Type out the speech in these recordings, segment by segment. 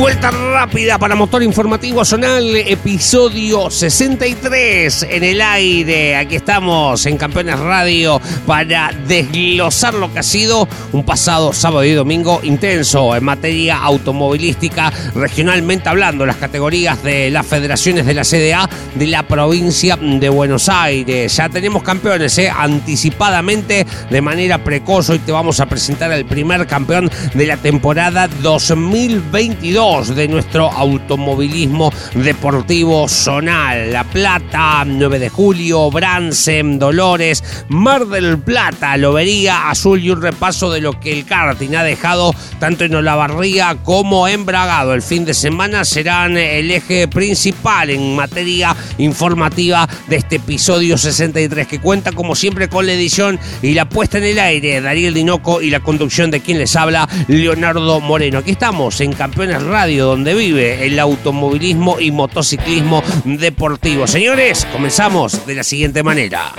Vuelta rápida para Motor Informativo Zonal, episodio 63 en el aire. Aquí estamos en Campeones Radio para desglosar lo que ha sido un pasado sábado y domingo intenso en materia automovilística, regionalmente hablando, las categorías de las federaciones de la CDA de la provincia de Buenos Aires. Ya tenemos campeones, ¿eh? anticipadamente, de manera precoz. Hoy te vamos a presentar el primer campeón de la temporada 2022 de nuestro automovilismo deportivo zonal. La Plata, 9 de julio, Bransen, Dolores, Mar del Plata, Lobería, Azul y un repaso de lo que el karting ha dejado tanto en Olavarría como en Bragado. El fin de semana serán el eje principal en materia informativa de este episodio 63 que cuenta como siempre con la edición y la puesta en el aire de Daniel Dinoco y la conducción de quien les habla Leonardo Moreno. Aquí estamos en Campeones Radio, donde vive el automovilismo y motociclismo deportivo. Señores, comenzamos de la siguiente manera.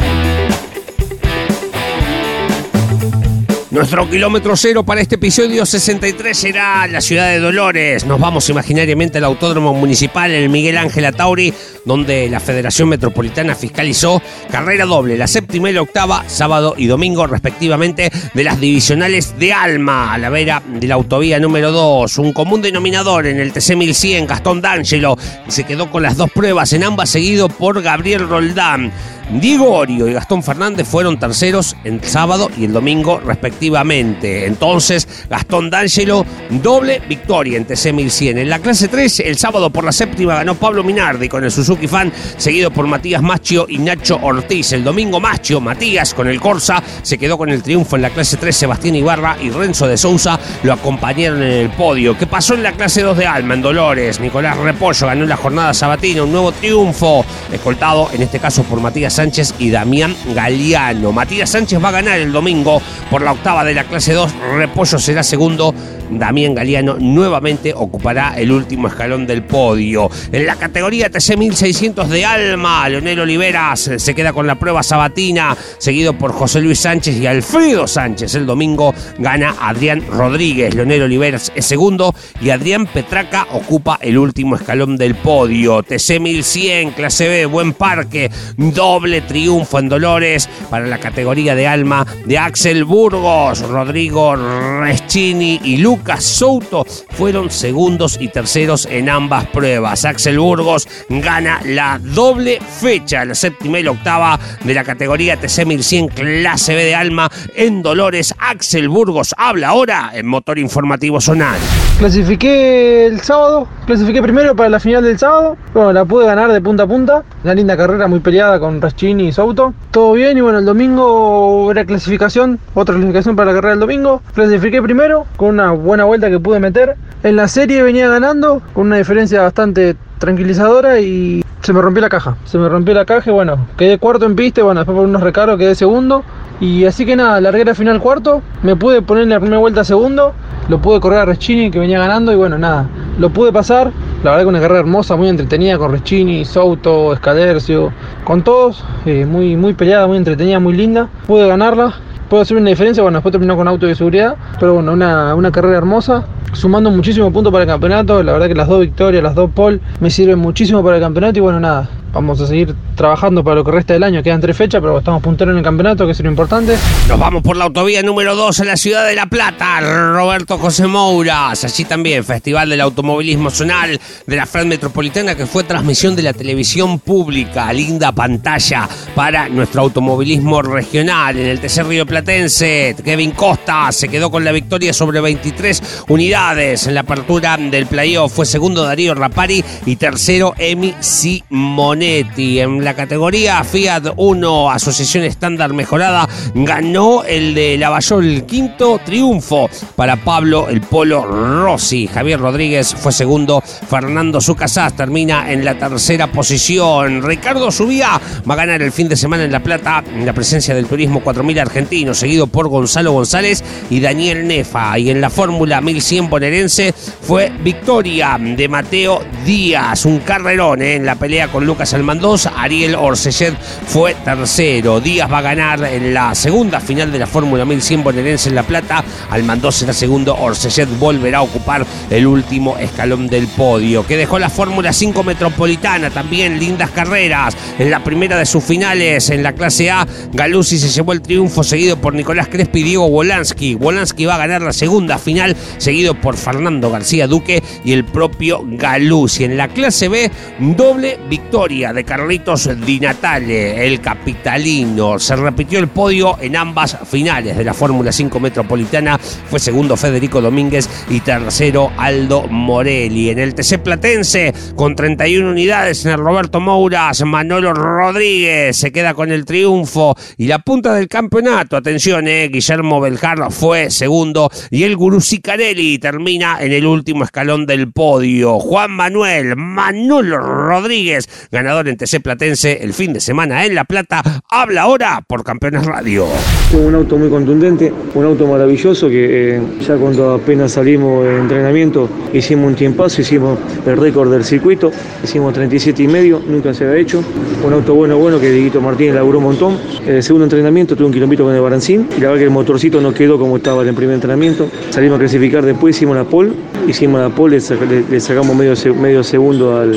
Nuestro kilómetro cero para este episodio 63 será la ciudad de Dolores. Nos vamos imaginariamente al Autódromo Municipal, el Miguel Ángel Atauri, donde la Federación Metropolitana fiscalizó carrera doble, la séptima y la octava, sábado y domingo respectivamente, de las divisionales de Alma, a la vera de la autovía número 2. Un común denominador en el TC 1100, Gastón D'Angelo, se quedó con las dos pruebas, en ambas seguido por Gabriel Roldán. Diego Orio y Gastón Fernández fueron terceros el sábado y el domingo respectivamente. Entonces, Gastón D'Angelo, doble victoria en TC 1100. En la clase 3, el sábado por la séptima ganó Pablo Minardi con el Suzuki Fan, seguido por Matías Machio y Nacho Ortiz. El domingo Machio, Matías con el Corsa, se quedó con el triunfo en la clase 3. Sebastián Ibarra y Renzo de Sousa lo acompañaron en el podio. ¿Qué pasó en la clase 2 de Alma, en Dolores? Nicolás Repollo ganó la jornada sabatina un nuevo triunfo, escoltado en este caso por Matías Sánchez y Damián Galeano. Matías Sánchez va a ganar el domingo por la octava de la clase 2. Repollo será segundo. Damián Galeano nuevamente ocupará el último escalón del podio. En la categoría TC 1600 de Alma, Leonel Oliveras se queda con la prueba sabatina, seguido por José Luis Sánchez y Alfredo Sánchez. El domingo gana Adrián Rodríguez. Leonel Oliveras es segundo y Adrián Petraca ocupa el último escalón del podio. TC 1100, clase B, buen parque, doble triunfo en Dolores para la categoría de Alma de Axel Burgos, Rodrigo Reschini y Lucas Souto fueron segundos y terceros en ambas pruebas. Axel Burgos gana la doble fecha, la séptima y la octava de la categoría TC 1100 clase B de Alma en Dolores. Axel Burgos habla ahora en Motor Informativo Zonal. Clasifiqué el sábado, clasifiqué primero para la final del sábado. Bueno, la pude ganar de punta a punta. Una linda carrera muy peleada con Raschini y Souto. Todo bien y bueno, el domingo era clasificación, otra clasificación para la carrera del domingo. Clasifiqué primero con una buena vuelta que pude meter. En la serie venía ganando con una diferencia bastante tranquilizadora y se me rompió la caja. Se me rompió la caja y bueno, quedé cuarto en pista bueno, después por unos recargos quedé segundo. Y así que nada, largué la final cuarto, me pude poner en la primera vuelta segundo, lo pude correr a Reschini que venía ganando y bueno, nada, lo pude pasar. La verdad que una carrera hermosa, muy entretenida con Reschini, Souto, Escadercio, con todos, eh, muy, muy peleada, muy entretenida, muy linda. Pude ganarla, puedo hacer una diferencia, bueno, después terminó con auto de seguridad, pero bueno, una, una carrera hermosa, sumando muchísimos puntos para el campeonato, la verdad que las dos victorias, las dos pole, me sirven muchísimo para el campeonato y bueno, nada, vamos a seguir trabajando para lo que resta del año, quedan tres fechas, pero estamos punteros en el campeonato, que es lo importante. Nos vamos por la autovía número 2 en la ciudad de La Plata, Roberto José Mouras, allí también Festival del Automovilismo Zonal de la FRAD Metropolitana, que fue transmisión de la televisión pública, linda pantalla para nuestro automovilismo regional. En el TC Río Platense, Kevin Costa se quedó con la victoria sobre 23 unidades. En la apertura del playoff, fue segundo Darío Rapari y tercero Emi Simone En la categoría Fiat 1, Asociación Estándar Mejorada, ganó el de Lavallol el quinto triunfo para Pablo el Polo Rossi. Javier Rodríguez fue segundo. Fernando Sucasás termina en la tercera posición. Ricardo Subía va a ganar el fin de semana en La Plata en la presencia del Turismo 4000 argentino, seguido por Gonzalo González y Daniel Nefa. Y en la Fórmula 1100 bonaerense fue victoria de Mateo Díaz, un carrerón ¿eh? en la pelea con Lucas Almandós. Ariel Orsellet fue tercero. Díaz va a ganar en la segunda final de la Fórmula 1100 bonaerense en La Plata. Almandós será segundo. Orsellet volverá a ocupar el último escalón del podio. Que dejó la Fórmula 5 metropolitana. También lindas carreras. En la primera de sus finales en la clase A, Galuzzi se llevó el triunfo seguido por Nicolás Crespi y Diego Wolansky. Wolansky va a ganar la segunda final, seguido por Fernando García Duque y el propio Galuzzi. En la clase B, doble victoria de Carlitos Di Natale, el capitalino. Se repitió el podio en ambas finales de la Fórmula 5 Metropolitana. Fue segundo Federico Domínguez y tercero Aldo Morelli. En el TC Platense, con 31 unidades en el Roberto Mouras, Manolo Rodríguez se queda con el triunfo y la punta del campeonato. Atención, eh, Guillermo Beljar fue segundo y el Gurú Sicarelli termina en el último escalón del podio. Juan Manuel Manolo Rodríguez, ganador en TC Platense el fin de semana en La Plata, habla ahora por Campeones Radio. Un auto muy contundente, un auto maravilloso que eh, ya cuando apenas salimos de entrenamiento hicimos un tiempazo, hicimos el récord del circuito, hicimos 37 y medio, nunca se había hecho. Un auto bueno, bueno que Dieguito Martínez laburó un montón. El segundo entrenamiento tuve un kilómetro con el Barancín y la verdad que el motorcito no quedó como estaba en el primer entrenamiento. Salimos a clasificar después, hicimos la pole, hicimos la pole, le, le sacamos medio, medio segundo al,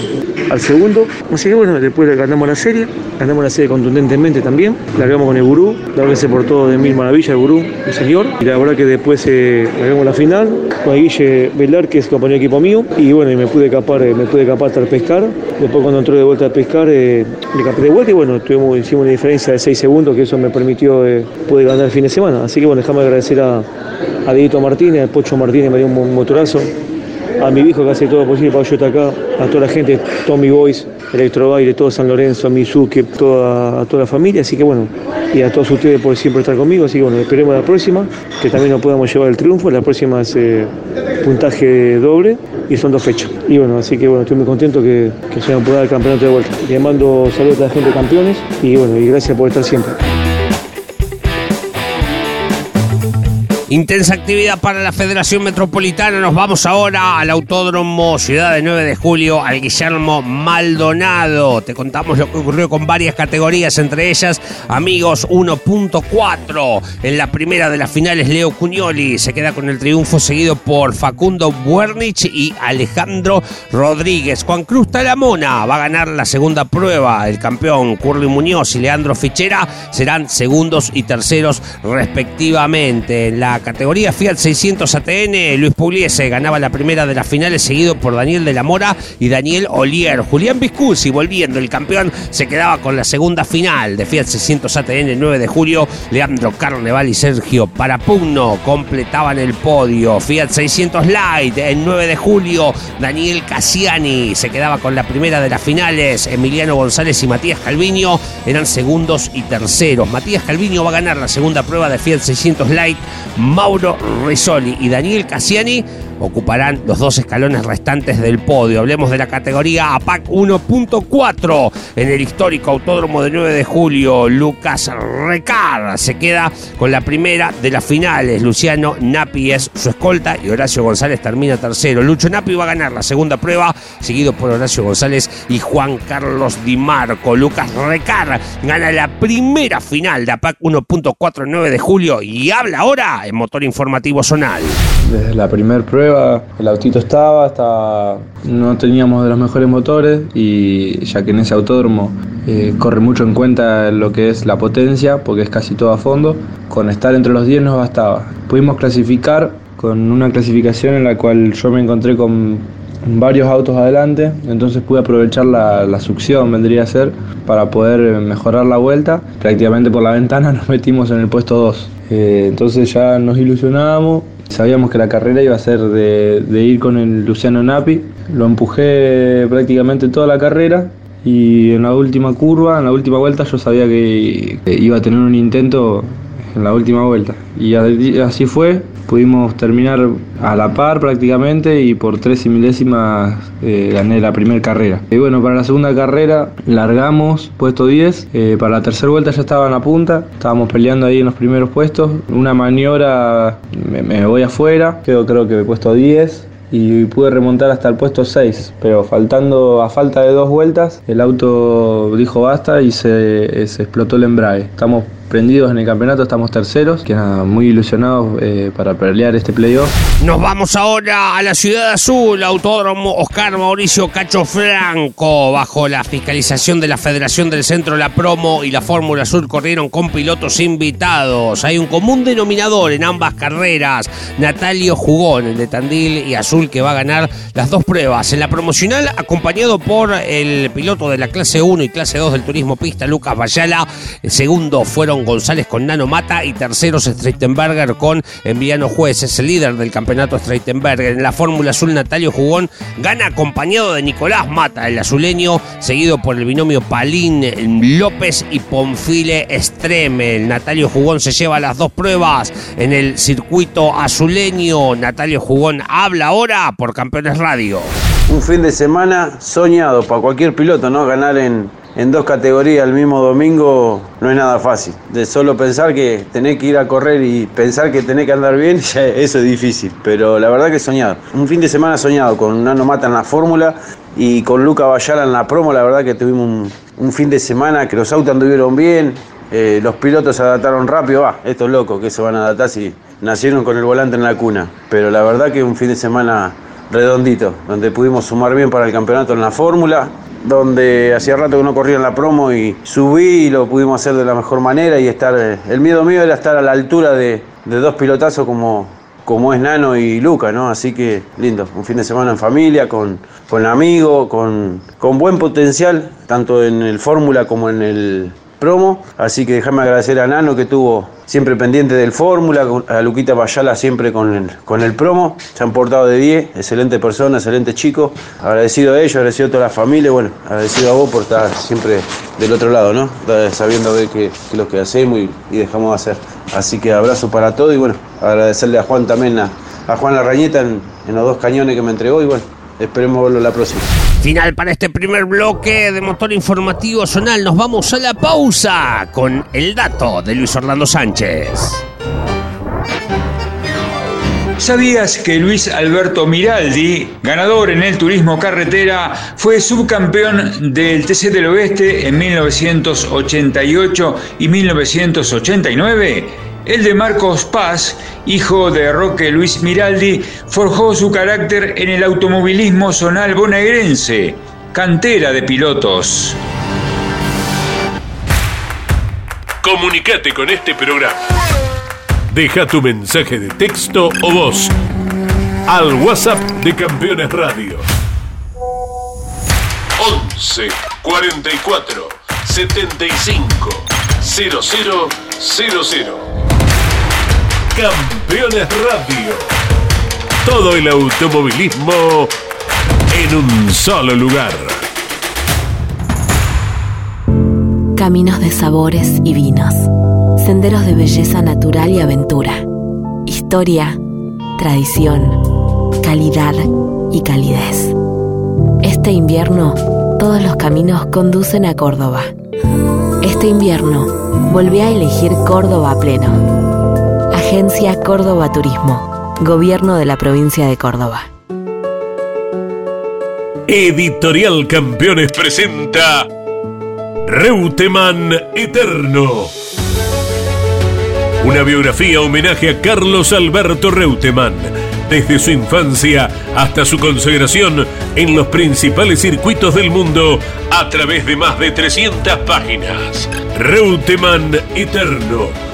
al segundo. Así que bueno, después ganamos la serie, ganamos la serie contundentemente también, largamos con el gurú, la verdad que se portó de mil maravillas el gurú, el señor, y la verdad que después eh, la final con Guille Velar, que es compañero de equipo mío, y bueno, y me pude capar, eh, me pude capar hasta el pescar, después cuando entró de vuelta a pescar, eh, le capé de vuelta y bueno, tuvimos, hicimos una diferencia de 6 segundos, que eso me permitió, eh, pude ganar el fin de semana, así que bueno, déjame agradecer a, a Martínez, a Pocho Martínez, me dio un motorazo, a mi hijo que hace todo lo posible para yo estar acá, a toda la gente, Tommy Boys, Electrobaile, todo San Lorenzo, a Mizuki, toda, a toda la familia, así que bueno, y a todos ustedes por siempre estar conmigo, así que bueno, esperemos la próxima, que también nos podamos llevar el triunfo, la próxima es eh, puntaje doble y son dos fechas. Y bueno, así que bueno, estoy muy contento que, que se nos pueda dar el campeonato de vuelta. Les mando saludos a la gente campeones y bueno, y gracias por estar siempre. Intensa actividad para la Federación Metropolitana. Nos vamos ahora al Autódromo Ciudad de 9 de Julio, al Guillermo Maldonado. Te contamos lo que ocurrió con varias categorías, entre ellas Amigos 1.4. En la primera de las finales, Leo Cuñoli se queda con el triunfo, seguido por Facundo Buernich y Alejandro Rodríguez. Juan Cruz Talamona va a ganar la segunda prueba. El campeón Curly Muñoz y Leandro Fichera serán segundos y terceros respectivamente. En la categoría Fiat 600 ATN, Luis Pugliese ganaba la primera de las finales, seguido por Daniel de la Mora y Daniel Olier. Julián Viscusi, volviendo el campeón, se quedaba con la segunda final de Fiat 600 ATN el 9 de julio. Leandro Carneval y Sergio Parapugno completaban el podio. Fiat 600 Light el 9 de julio. Daniel Cassiani se quedaba con la primera de las finales. Emiliano González y Matías Calviño eran segundos y terceros. Matías Calviño va a ganar la segunda prueba de Fiat 600 Light. Mauro Risoli y Daniel Cassiani ocuparán los dos escalones restantes del podio. Hablemos de la categoría APAC 1.4 en el histórico Autódromo de 9 de julio. Lucas Recar se queda con la primera de las finales. Luciano Napi es su escolta y Horacio González termina tercero. Lucho Napi va a ganar la segunda prueba, seguido por Horacio González y Juan Carlos Di Marco. Lucas Recar gana la primera final de APAC 1.4 el 9 de julio y habla ahora en Motor Informativo Zonal. Desde la primera prueba el autito estaba, estaba, no teníamos de los mejores motores y ya que en ese autódromo eh, corre mucho en cuenta lo que es la potencia porque es casi todo a fondo, con estar entre los 10 nos bastaba. Pudimos clasificar con una clasificación en la cual yo me encontré con varios autos adelante, entonces pude aprovechar la, la, succión, vendría a ser, para poder mejorar la vuelta. Prácticamente por la ventana nos metimos en el puesto 2. Eh, entonces ya nos ilusionábamos, sabíamos que la carrera iba a ser de, de ir con el Luciano Napi. Lo empujé prácticamente toda la carrera y en la última curva, en la última vuelta yo sabía que, iba a tener un intento en la última vuelta. Y así fue, pudimos terminar a la par prácticamente y por tres y milésimas eh, gané la primera carrera. Y bueno, para la segunda carrera largamos puesto 10, eh, para la tercera vuelta ya estaba en la punta, estábamos peleando ahí en los primeros puestos, una maniobra me, me voy afuera, quedo creo que puesto 10, y pude remontar hasta el puesto 6, pero faltando a falta de dos vueltas, el auto dijo basta y se, se explotó el embrague. Estamos prendidos en el campeonato, estamos terceros, que nada, muy ilusionados eh, para pelear este playoff. Nos vamos ahora a la Ciudad Azul, Autódromo Oscar Mauricio Cacho Franco, bajo la fiscalización de la Federación del Centro La Promo y la Fórmula Azul corrieron con pilotos invitados. Hay un común denominador en ambas carreras. Natalio Jugón, el de Tandil y Azul, que va a ganar las dos pruebas. En la promocional, acompañado por el piloto de la clase 1 y clase 2 del turismo pista, Lucas Bayala. El segundo fueron González con Nano Mata y terceros Streitenberger con Enviano Juez. Es el líder del campeonato Streitenberger. En la Fórmula Azul, Natalio Jugón gana acompañado de Nicolás Mata, el azuleño, seguido por el binomio Palín López y Ponfile Estreme. El Natalio Jugón se lleva las dos pruebas en el circuito azuleño. Natalio Jugón habla ahora por Campeones Radio. Un fin de semana soñado para cualquier piloto, ¿no? Ganar en, en dos categorías el mismo domingo no es nada fácil. De solo pensar que tenés que ir a correr y pensar que tenés que andar bien, eso es difícil. Pero la verdad que soñado. Un fin de semana soñado con Nano Mata en la fórmula y con Luca Bayala en la promo. La verdad que tuvimos un, fin de semana que los autos anduvieron bien. Eh, los pilotos se adaptaron rápido. Va, estos locos que se van a adaptar si nacieron con el volante en la cuna. Pero la verdad que un fin de semana redondito, donde pudimos sumar bien para el campeonato en la fórmula donde hacía rato que no corría en la promo y subí y lo pudimos hacer de la mejor manera y estar, el miedo mío era estar a la altura de, dos pilotazos como, como es Nano y Luca, ¿no? Así que lindo, un fin de semana en familia, con, con amigos, con, con buen potencial, tanto en el Fórmula como en el promo. Así que déjame agradecer a Nano que tuvo siempre pendiente del fórmula, a Luquita Bayala siempre con el, con el promo. Se han portado de 10, excelente persona, excelente chico. Agradecido a ellos, agradecido a toda la familia, bueno, agradecido a vos por estar siempre del otro lado, ¿no? Sabiendo ver qué es lo que hacemos y, dejamos de hacer. Así que abrazo para todos y bueno, agradecerle a Juan también, a, Juan Larrañeta en, en los dos cañones que me entregó y bueno, esperemos verlo la próxima. Final para este primer bloque de motor informativo zonal. Nos vamos a la pausa con el dato de Luis Orlando Sánchez. ¿Sabías que Luis Alberto Miraldi, ganador en el turismo carretera, fue subcampeón del TC del Oeste en 1988 y 1989? El de Marcos Paz, hijo de Roque Luis Miraldi, forjó su carácter en el automovilismo zonal bonaerense, cantera de pilotos. Comunicate con este programa. Deja tu mensaje de texto o voz al WhatsApp de Campeones Radio. 11 44 75 0000 Campeones Radio. Todo el automovilismo en un solo lugar. Caminos de sabores y vinos. Senderos de belleza natural y aventura. Historia, tradición, calidad y calidez. Este invierno, todos los caminos conducen a Córdoba. Este invierno, volví a elegir Córdoba pleno Agencia Córdoba Turismo, Gobierno de la Provincia de Córdoba. Editorial Campeones presenta Reutemann Eterno. Una biografía homenaje a Carlos Alberto Reutemann, desde su infancia hasta su consagración en los principales circuitos del mundo a través de más de 300 páginas. Reutemann Eterno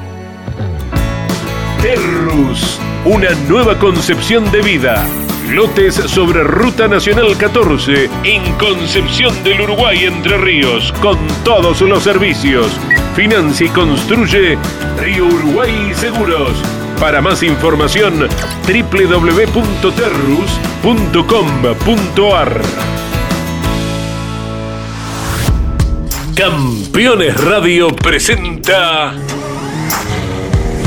Terrus, una nueva concepción de vida. Lotes sobre Ruta Nacional 14 en Concepción del Uruguay Entre Ríos con todos los servicios. Financia y construye Río Uruguay Seguros. Para más información www.terrus.com.ar Campeones Radio presenta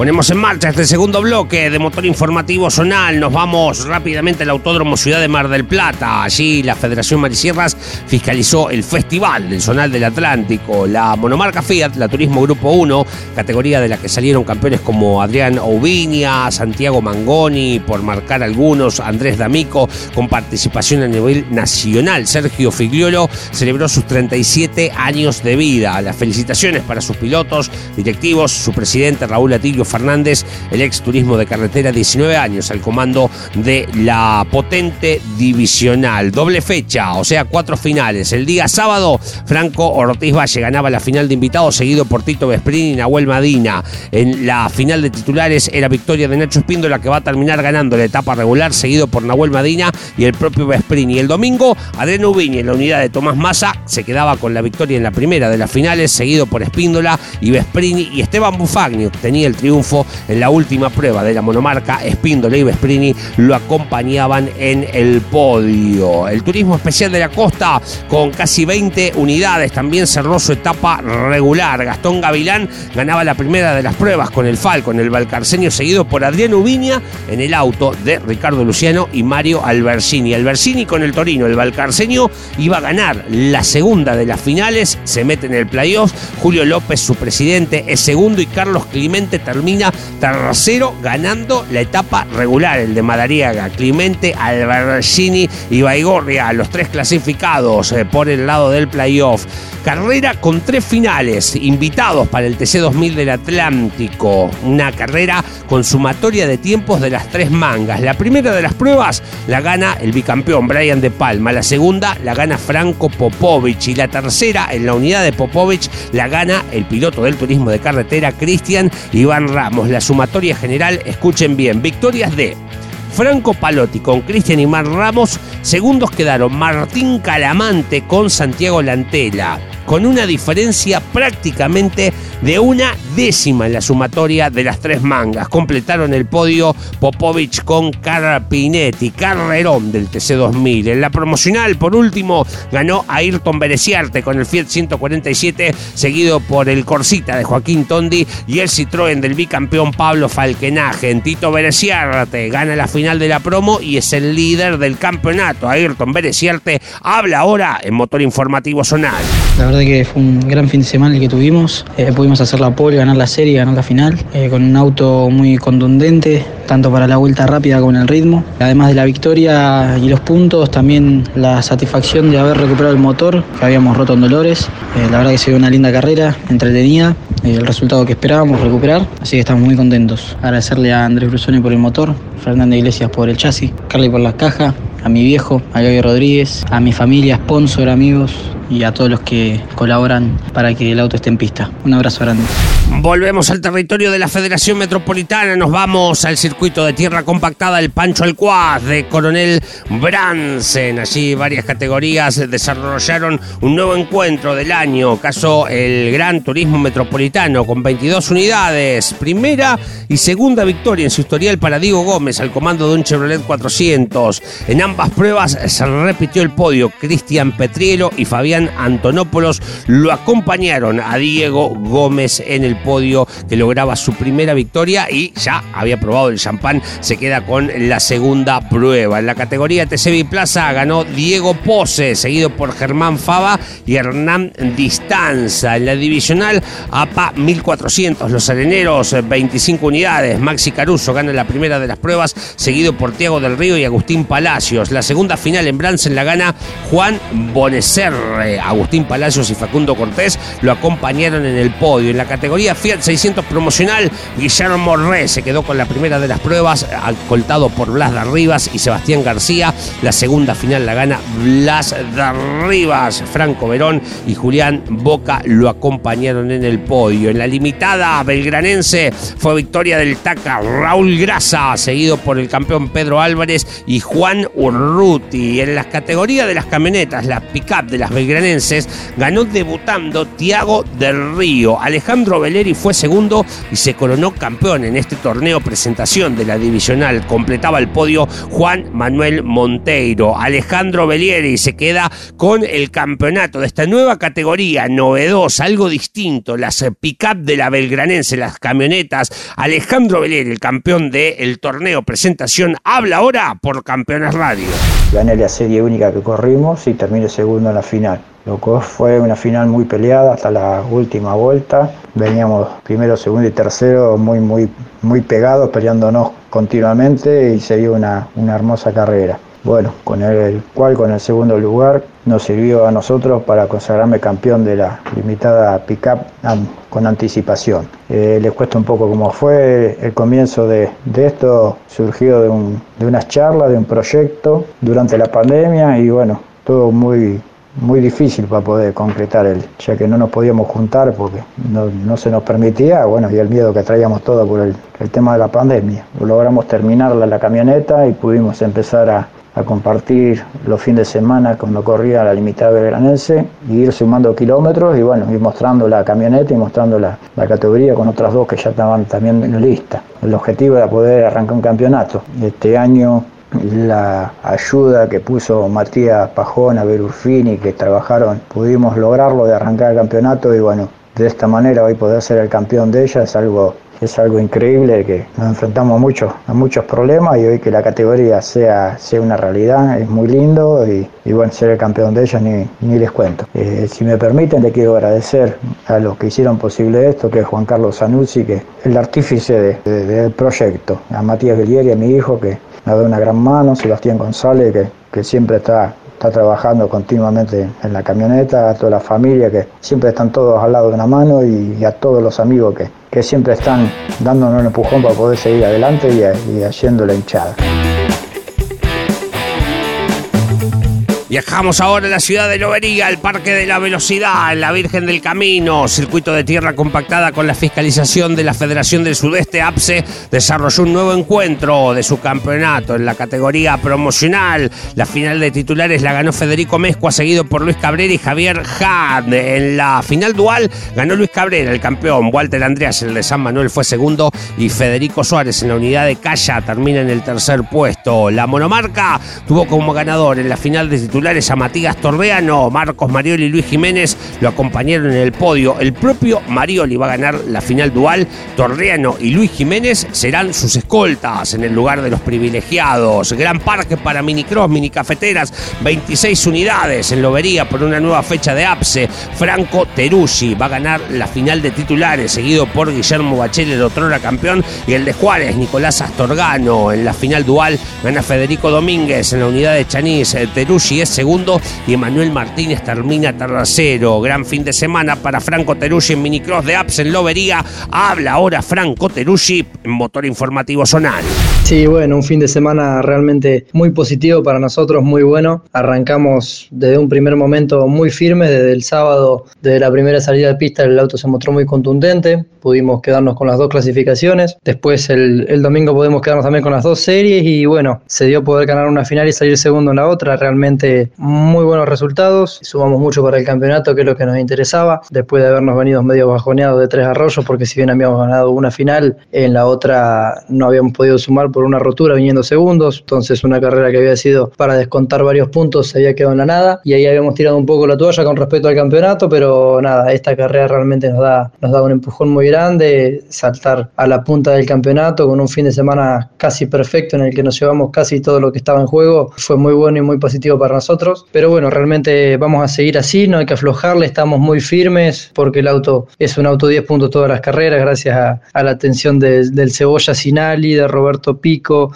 Ponemos en marcha este segundo bloque de motor informativo zonal. Nos vamos rápidamente al Autódromo Ciudad de Mar del Plata. Allí la Federación Marisierras fiscalizó el Festival del Zonal del Atlántico. La monomarca Fiat, la Turismo Grupo 1, categoría de la que salieron campeones como Adrián Oubiña, Santiago Mangoni, por marcar algunos, Andrés D'Amico, con participación a nivel nacional. Sergio Figliolo celebró sus 37 años de vida. Las felicitaciones para sus pilotos, directivos, su presidente Raúl Atilio Fernández, el ex turismo de carretera, 19 años al comando de la potente divisional. Doble fecha, o sea, cuatro finales. El día sábado, Franco Ortiz Valle ganaba la final de invitados, seguido por Tito Vesprini y Nahuel Madina. En la final de titulares era victoria de Nacho Espíndola, que va a terminar ganando la etapa regular, seguido por Nahuel Madina y el propio Vesprini. El domingo, Adrián Ubini en la unidad de Tomás Massa se quedaba con la victoria en la primera de las finales, seguido por Espíndola y Vesprini y Esteban Bufagni obtenía el triunfo en la última prueba de la monomarca. Espíndola y Vesprini lo acompañaban en el podio. El turismo especial de la costa, con casi 20 unidades, también cerró su etapa regular. Gastón Gavilán ganaba la primera de las pruebas con el Falcon, el Valcarceño, seguido por Adrián Ubiña en el auto de Ricardo Luciano y Mario Albersini. Albersini con el Torino, el Valcarceño iba a ganar la segunda de las finales, se mete en el playoff. Julio López, su presidente, es segundo y Carlos Clemente termina tercero ganando la etapa regular, el de Madariaga, Clemente, Albergini y Baigorria, los tres clasificados eh, por el lado del playoff. Carrera con tres finales, invitados para el TC2000 del Atlántico. Una carrera con sumatoria de tiempos de las tres mangas. La primera de las pruebas la gana el bicampeón Brian De Palma. La segunda la gana Franco Popovich. Y la tercera, en la unidad de Popovich, la gana el piloto del turismo de carretera Cristian Iván Ramos. La sumatoria general, escuchen bien, victorias de Franco Palotti con Cristian Iván Ramos. Segundos quedaron Martín Calamante con Santiago Lantela con una diferencia prácticamente de una décima en la sumatoria de las tres mangas. Completaron el podio Popovich con Carpinetti, carrerón del TC2000. En la promocional, por último, ganó Ayrton Bereciarte con el Fiat 147, seguido por el Corsita de Joaquín Tondi y el Citroën del bicampeón Pablo Falkenaje. Tito Bereciarte gana la final de la promo y es el líder del campeonato. Ayrton Bereciarte habla ahora en Motor Informativo Zonal. La verdad que fue un gran fin de semana el que tuvimos. Eh, pudimos hacer la pole, ganar la serie, ganar la final, eh, con un auto muy contundente, tanto para la vuelta rápida como en el ritmo. Además de la victoria y los puntos, también la satisfacción de haber recuperado el motor que habíamos roto en Dolores. Eh, la verdad que se dio una linda carrera, entretenida, el resultado que esperábamos recuperar, así que estamos muy contentos. Agradecerle a Andrés Brusoni por el motor, Fernando Iglesias por el chasis, Carly por la caja, a mi viejo, a Gaby Rodríguez, a mi familia, sponsor, amigos, y a todos los que colaboran para que el auto esté en pista. Un abrazo grande. Volvemos al territorio de la Federación Metropolitana, nos vamos al circuito de tierra compactada El Pancho Alcuaz de Coronel Bransen. Allí varias categorías desarrollaron un nuevo encuentro del año, caso el Gran Turismo Metropolitano con 22 unidades, primera y segunda victoria en su historial para Diego Gómez al comando de un Chevrolet 400. En ambas pruebas se repitió el podio, Cristian Petrielo y Fabián Antonopoulos lo acompañaron a Diego Gómez en el podio que lograba su primera victoria y ya había probado el champán, se queda con la segunda prueba. En la categoría TCB Plaza ganó Diego Pose, seguido por Germán Fava y Hernán Distanza. En la divisional APA 1400, los areneros 25 unidades, Maxi Caruso gana la primera de las pruebas, seguido por Tiago del Río y Agustín Palacios. La segunda final en Bransen la gana Juan Boneserre. Agustín Palacios y Facundo Cortés lo acompañaron en el podio. En la categoría Fiat 600 promocional, Guillermo Morré se quedó con la primera de las pruebas, acoltado por Blas de y Sebastián García. La segunda final la gana Blas de. Franco Verón y Julián Boca lo acompañaron en el podio. En la limitada belgranense fue victoria del Taca Raúl Grasa, seguido por el campeón Pedro Álvarez y Juan Urruti. En las categorías de las camionetas, la pick-up de las belgranenses, ganó debutando Tiago del Río. Alejandro Veleri fue segundo y se coronó campeón en este torneo presentación de la divisional. Completaba el podio Juan Manuel Monteiro. Alejandro Velieri se queda con el campeonato de esta nueva categoría, novedosa, algo distinto, las pick-up de la belgranense, las camionetas. Alejandro Velieri, el campeón del torneo presentación, habla ahora por Campeones Radio. Gané la serie única que corrimos y terminé segundo en la final. Lo que fue una final muy peleada hasta la última vuelta. Veníamos primero, segundo y tercero muy, muy, muy pegados, peleándonos continuamente y se dio una, una hermosa carrera. Bueno, con el cual con el segundo lugar nos sirvió a nosotros para consagrarme campeón de la limitada pickup con anticipación. Eh, les cuesta un poco cómo fue el comienzo de, de esto, surgió de, un, de unas charlas, de un proyecto durante la pandemia y bueno, todo muy, muy difícil para poder concretar el, ya que no nos podíamos juntar porque no, no se nos permitía, bueno, y el miedo que traíamos todo por el, el tema de la pandemia. Logramos terminar la, la camioneta y pudimos empezar a, a compartir los fines de semana cuando corría la limitada belgranense y ir sumando kilómetros y bueno, ir mostrando la camioneta y mostrando la, la, categoría con otras dos que ya estaban también en lista. El objetivo era poder arrancar un campeonato. Este año la ayuda que puso Matías Pajona, Berufini, que trabajaron, pudimos lograrlo de arrancar el campeonato y bueno, de esta manera hoy poder ser el campeón de ella es algo es algo increíble que nos enfrentamos a muchos, a muchos problemas y hoy que la categoría sea, sea una realidad es muy lindo y, y bueno, ser el campeón de ella ni, ni les cuento. Eh, si me permiten, le quiero agradecer a los que hicieron posible esto, que Juan Carlos Zanuzzi, que el artífice de, de, del proyecto, a Matías Bellieri, a mi hijo, que me ha una gran mano, Sebastián González, que, que siempre está está trabajando continuamente en la camioneta, a toda la familia que siempre están todos al lado de una mano y, y a todos los amigos que, que, siempre están dándonos un empujón para poder seguir adelante y, y haciendo la hinchada. Viajamos ahora a la ciudad de Lobería, al Parque de la Velocidad, la Virgen del Camino, circuito de tierra compactada con la fiscalización de la Federación del Sudeste, APSE, desarrolló un nuevo encuentro de su campeonato en la categoría promocional. La final de titulares la ganó Federico Mezcua, seguido por Luis Cabrera y Javier Had. En la final dual ganó Luis Cabrera, el campeón. Walter Andreas, el de San Manuel, fue segundo y Federico Suárez en la unidad de Calla termina en el tercer puesto. La monomarca tuvo como ganador en la final de titulares a Matías Torreano, Marcos Marioli y Luis Jiménez lo acompañaron en el podio. El propio Marioli va a ganar la final dual. Torreano y Luis Jiménez serán sus escoltas en el lugar de los privilegiados. Gran parque para minicross, minicafeteras, 26 unidades en Lobería por una nueva fecha de APSE. Franco Teruggi va a ganar la final de titulares, seguido por Guillermo Bachelet, otrora campeón, y el de Juárez, Nicolás Astorgano. En la final dual gana Federico Domínguez en la unidad de Chanís. Teruggi es segundo y Emanuel Martínez termina tercero. Gran fin de semana para Franco Teruggi en minicross de Apps en Lobería. Habla ahora Franco Teruggi en motor informativo zonal. Sí, bueno, un fin de semana realmente muy positivo para nosotros, muy bueno. Arrancamos desde un primer momento muy firme, desde el sábado, desde la primera salida de pista el auto se mostró muy contundente, pudimos quedarnos con las dos clasificaciones, después el, domingo pudimos quedarnos también con las dos series y bueno, se dio poder ganar una final y salir segundo en la otra, realmente muy buenos resultados, sumamos mucho para el campeonato que es lo que nos interesaba, después de habernos venido medio bajoneados de tres arroyos, porque si bien habíamos ganado una final, en la otra no habíamos podido sumar una rotura viniendo segundos, entonces una carrera que había sido para descontar varios puntos se había quedado en la nada y ahí habíamos tirado un poco la toalla con respecto al campeonato, pero nada, esta carrera realmente nos da, nos da un empujón muy grande, saltar a la punta del campeonato con un fin de semana casi perfecto en el que nos llevamos casi todo lo que estaba en juego, fue muy bueno y muy positivo para nosotros, pero bueno, realmente vamos a seguir así, no hay que aflojarle, estamos muy firmes porque el auto es un auto 10 puntos todas las carreras, gracias a, la atención de, del Cebolla Sinali, de Roberto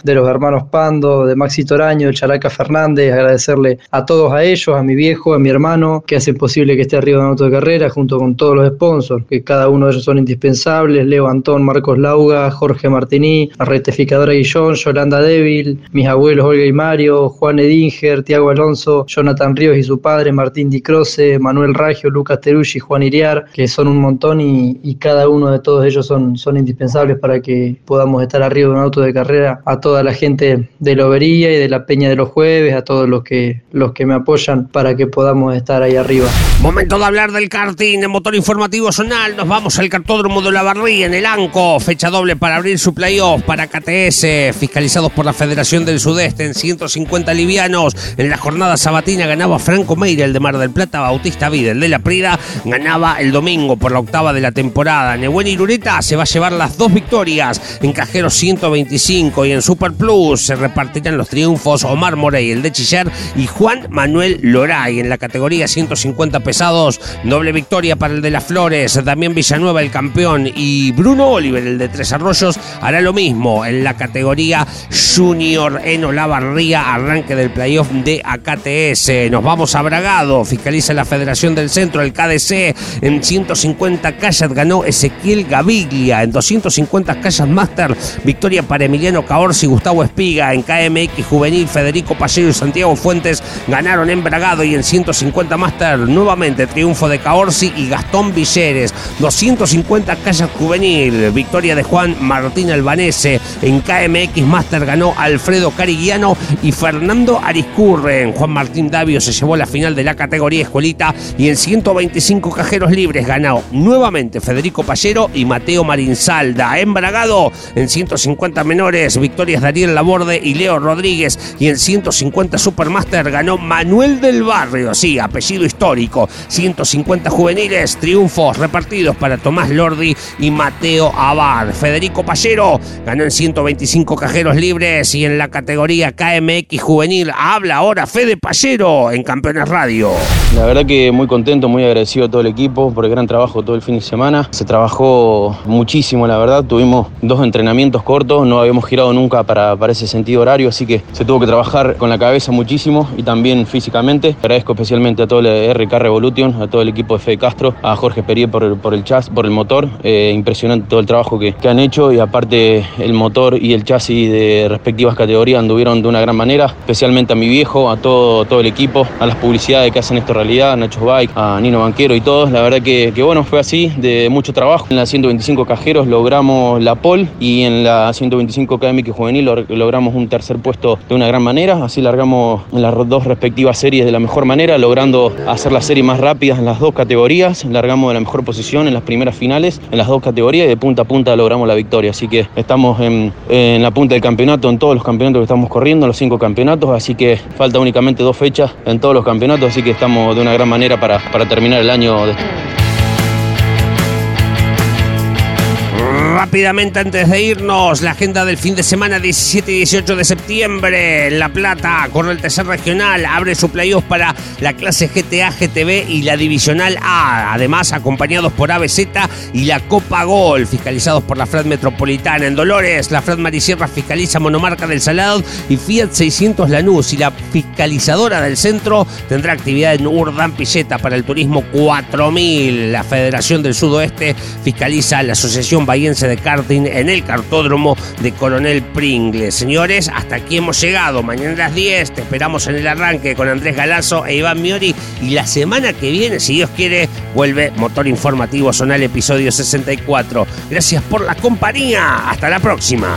De los hermanos Pando, de Maxi Toraño, de Characa Fernández, agradecerle a todos a ellos, a mi viejo, a mi hermano, que hacen posible que esté arriba de un auto de carrera, junto con todos los sponsors, que cada uno de ellos son indispensables, Leo Antón, Marcos Lauga, Jorge Martini, la rectificadora Guillón, Yolanda Débil, mis abuelos Olga y Mario, Juan Edinger, Tiago Alonso, Jonathan Ríos y su padre, Martín Di Croce, Manuel Raggio, Lucas Teruggi, Juan Iriar, que son un montón y, y cada uno de todos ellos son, son indispensables para que podamos estar arriba de un auto de carrera, a toda la gente de Lobería y de la Peña de los Jueves, a todos los que, los que me apoyan para que podamos estar ahí arriba. Momento de hablar del karting de motor informativo zonal. Nos vamos al cartódromo de la Barría en el ANCO. Fecha doble para abrir su playoff para KTS, fiscalizados por la Federación del Sudeste en 150 livianos. En la jornada sabatina ganaba Franco Meire, el de Mar del Plata, Bautista Vidal de la Prida. Ganaba el domingo por la octava de la temporada. Nebuen Irureta se va a llevar las dos victorias en Cajero 125 y en Super Plus se repartirán los triunfos Omar Morey, el de Chillar, y Juan Manuel Loray en la categoría 150 pesados. Doble victoria para el de las Flores, Damián Villanueva, el campeón, y Bruno Oliver, el de Tres Arroyos, hará lo mismo en la categoría Junior en Olavarría, arranque del playoff de AKTS. Nos vamos a Bragado, fiscaliza la Federación del Centro, el KDC, en 150 calles ganó Ezequiel Gaviglia, en 250 calles Master, victoria para Emiliano Caorsi y Gustavo Espiga, en KMX Juvenil, Federico Pallero y Santiago Fuentes ganaron en Bragado y en 150 Master. Nuevamente triunfo de Caorsi y Gastón Villeres, 250 calles Juvenil, victoria de Juan Martín Albanese, en KMX Master ganó Alfredo Carigiano y Fernando Ariscurren, Juan Martín Davio se llevó la final de la categoría escuelita y en 125 cajeros libres ganó nuevamente Federico Pallero y Mateo Marinsalda. En Bragado, en 150 menores, victorias Daniel Laborde y Leo Rodríguez y en 150 Supermaster ganó Manuel del Barrio, sí, apellido histórico. 150 juveniles, triunfos repartidos para Tomás Lordi y Mateo Abad. Federico Pallero ganó en 125 cajeros libres y en la categoría KMX juvenil habla ahora Fede Pallero en Campeones Radio. La verdad que muy contento, muy agradecido a todo el equipo por el gran trabajo todo el fin de semana. Se trabajó muchísimo, la verdad. Tuvimos dos entrenamientos cortos, no habíamos girado nunca para, para ese sentido horario, así que se tuvo que trabajar con la cabeza muchísimo y también físicamente. Agradezco especialmente a todo el RK Revolution, a todo el equipo de Fede Castro, a Jorge Perier por el, por el chasis, por el motor. Eh, impresionante todo el trabajo que, que han hecho y aparte el motor y el chasis de respectivas categorías anduvieron de una gran manera, especialmente a mi viejo, a todo, todo el equipo, a las publicidades que hacen esto realidad, a Nacho Bike, a Nino Banquero y todos. La verdad que, que bueno, fue así, de mucho trabajo. En la 125 cajeros logramos la pole y en la 125 KMX juvenil log- logramos un tercer puesto de una gran manera. Así largamos las dos respectivas series de la mejor manera, logrando hacer la serie más rápida en las dos categorías. Largamos de la mejor posición en las primeras finales en las dos categorías y de punta a punta logramos la victoria. Así que estamos en, en la punta del campeonato, en todos los campeonatos que estamos corriendo, los cinco campeonatos. Así que falta únicamente dos fechas en todos los campeonatos. Así que estamos de una gran manera para, para terminar el año. De... Rápidamente antes de irnos, la agenda del fin de semana 17 y 18 de septiembre. La Plata, corre el tercer regional, abre su playoff para la clase GTA, GTB y la divisional A. Además, acompañados por ABZ y la Copa Gol, fiscalizados por la FRAD Metropolitana. En Dolores, la FRAD Marisierra fiscaliza Monomarca del Salado y Fiat 600 Lanús. Y la fiscalizadora del centro tendrá actividad en Urdán Pilleta para el turismo 4000. La Federación del Sudoeste fiscaliza la Asociación Bahiense de de en el cartódromo de Coronel Pringles. Señores, hasta aquí hemos llegado. Mañana a las 10 te esperamos en el arranque con Andrés Galazo e Iván Miori. Y la semana que viene, si Dios quiere, vuelve Motor Informativo Zonal episodio 64. Gracias por la compañía. Hasta la próxima.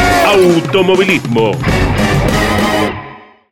automovilismo.